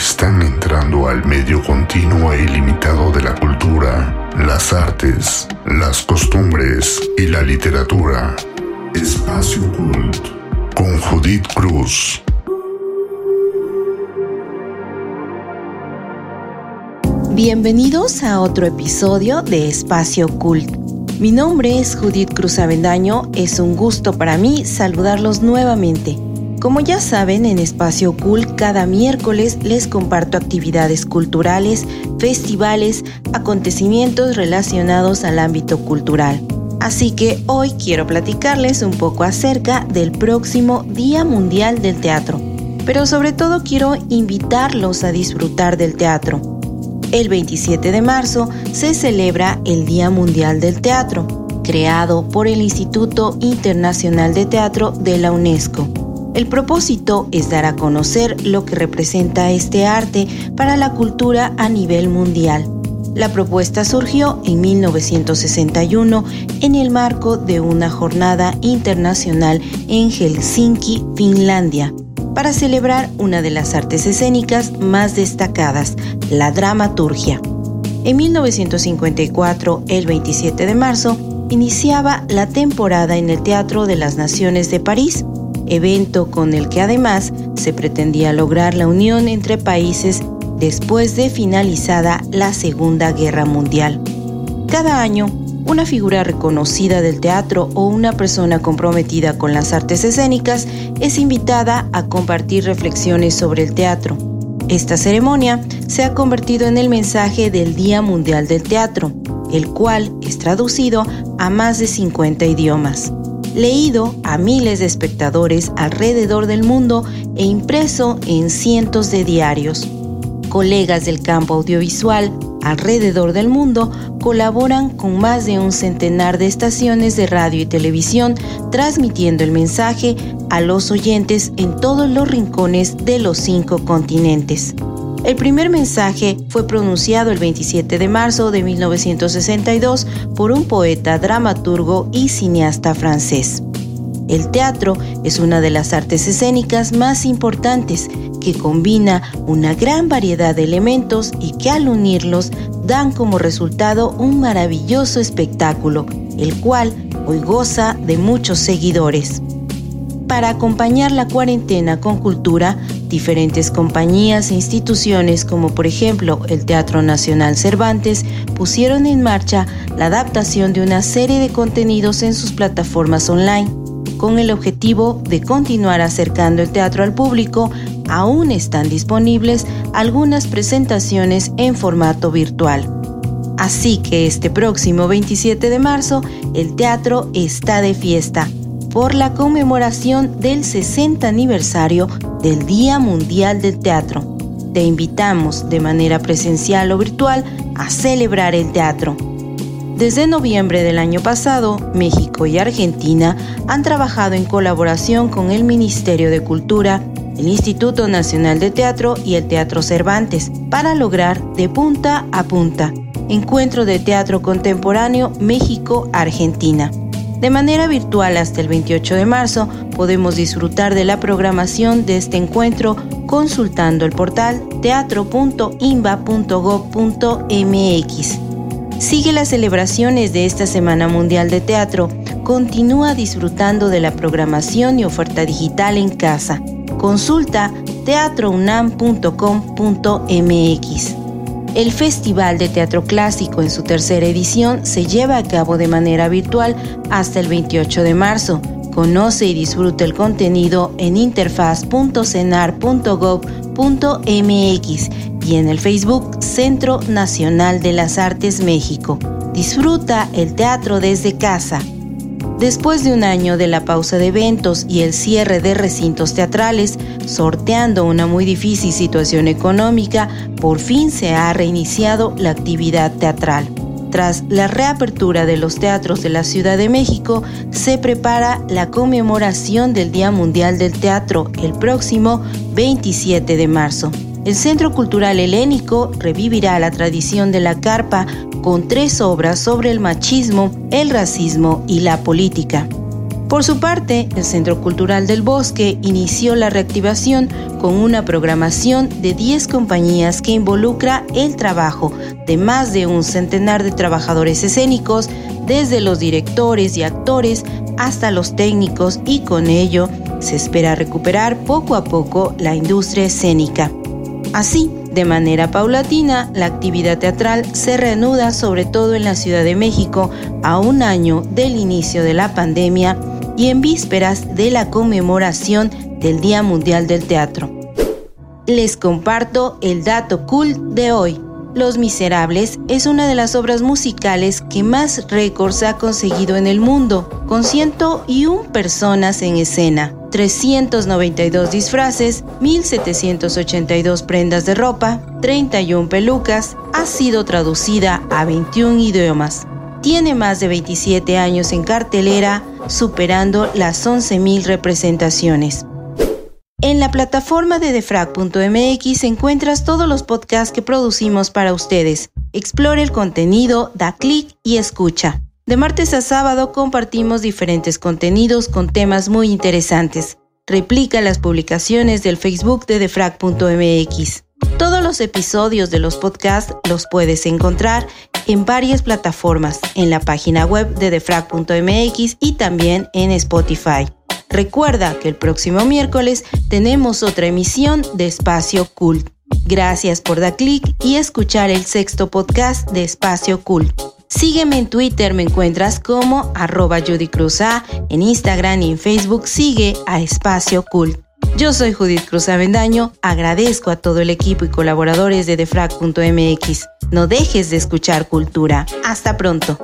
están entrando al medio continuo e ilimitado de la cultura, las artes, las costumbres y la literatura. Espacio Cult con Judith Cruz. Bienvenidos a otro episodio de Espacio Cult. Mi nombre es Judith Cruz Avendaño, es un gusto para mí saludarlos nuevamente. Como ya saben, en Espacio Cult cada miércoles les comparto actividades culturales, festivales, acontecimientos relacionados al ámbito cultural. Así que hoy quiero platicarles un poco acerca del próximo Día Mundial del Teatro, pero sobre todo quiero invitarlos a disfrutar del teatro el 27 de marzo se celebra el Día Mundial del Teatro, creado por el Instituto Internacional de Teatro de la UNESCO. El propósito es dar a conocer lo que representa este arte para la cultura a nivel mundial. La propuesta surgió en 1961 en el marco de una jornada internacional en Helsinki, Finlandia, para celebrar una de las artes escénicas más destacadas, la dramaturgia. En 1954, el 27 de marzo, iniciaba la temporada en el Teatro de las Naciones de París, evento con el que además se pretendía lograr la unión entre países después de finalizada la Segunda Guerra Mundial. Cada año, una figura reconocida del teatro o una persona comprometida con las artes escénicas es invitada a compartir reflexiones sobre el teatro. Esta ceremonia se ha convertido en el mensaje del Día Mundial del Teatro, el cual es traducido a más de 50 idiomas, leído a miles de espectadores alrededor del mundo e impreso en cientos de diarios. Colegas del campo audiovisual alrededor del mundo colaboran con más de un centenar de estaciones de radio y televisión transmitiendo el mensaje a los oyentes en todos los rincones de los cinco continentes. El primer mensaje fue pronunciado el 27 de marzo de 1962 por un poeta, dramaturgo y cineasta francés. El teatro es una de las artes escénicas más importantes que combina una gran variedad de elementos y que al unirlos dan como resultado un maravilloso espectáculo, el cual hoy goza de muchos seguidores. Para acompañar la cuarentena con cultura, diferentes compañías e instituciones como por ejemplo el Teatro Nacional Cervantes pusieron en marcha la adaptación de una serie de contenidos en sus plataformas online, con el objetivo de continuar acercando el teatro al público aún están disponibles algunas presentaciones en formato virtual. Así que este próximo 27 de marzo el teatro está de fiesta por la conmemoración del 60 aniversario del Día Mundial del Teatro. Te invitamos de manera presencial o virtual a celebrar el teatro. Desde noviembre del año pasado, México y Argentina han trabajado en colaboración con el Ministerio de Cultura el Instituto Nacional de Teatro y el Teatro Cervantes para lograr de punta a punta Encuentro de Teatro Contemporáneo México-Argentina. De manera virtual hasta el 28 de marzo podemos disfrutar de la programación de este encuentro consultando el portal teatro.inba.gov.mx. Sigue las celebraciones de esta Semana Mundial de Teatro, continúa disfrutando de la programación y oferta digital en casa Consulta teatrounam.com.mx. El Festival de Teatro Clásico en su tercera edición se lleva a cabo de manera virtual hasta el 28 de marzo. Conoce y disfruta el contenido en interfaz.cenar.gov.mx y en el Facebook Centro Nacional de las Artes México. Disfruta el teatro desde casa. Después de un año de la pausa de eventos y el cierre de recintos teatrales, sorteando una muy difícil situación económica, por fin se ha reiniciado la actividad teatral. Tras la reapertura de los teatros de la Ciudad de México, se prepara la conmemoración del Día Mundial del Teatro el próximo 27 de marzo. El Centro Cultural Helénico revivirá la tradición de la carpa con tres obras sobre el machismo, el racismo y la política. Por su parte, el Centro Cultural del Bosque inició la reactivación con una programación de 10 compañías que involucra el trabajo de más de un centenar de trabajadores escénicos, desde los directores y actores hasta los técnicos y con ello se espera recuperar poco a poco la industria escénica. Así, de manera paulatina, la actividad teatral se reanuda sobre todo en la Ciudad de México a un año del inicio de la pandemia y en vísperas de la conmemoración del Día Mundial del Teatro. Les comparto el dato cool de hoy. Los Miserables es una de las obras musicales que más récords ha conseguido en el mundo, con 101 personas en escena, 392 disfraces, 1782 prendas de ropa, 31 pelucas, ha sido traducida a 21 idiomas. Tiene más de 27 años en cartelera, superando las 11.000 representaciones. En la plataforma de defrag.mx encuentras todos los podcasts que producimos para ustedes. Explore el contenido, da clic y escucha. De martes a sábado compartimos diferentes contenidos con temas muy interesantes. Replica las publicaciones del Facebook de defrag.mx. Todos los episodios de los podcasts los puedes encontrar en varias plataformas, en la página web de defrag.mx y también en Spotify. Recuerda que el próximo miércoles tenemos otra emisión de Espacio Cult. Gracias por dar clic y escuchar el sexto podcast de Espacio Cult. Sígueme en Twitter, me encuentras como arroba Judy Cruz A, en Instagram y en Facebook sigue a Espacio Cult. Yo soy Judith Cruz Avendaño, agradezco a todo el equipo y colaboradores de defrag.mx. No dejes de escuchar cultura. Hasta pronto.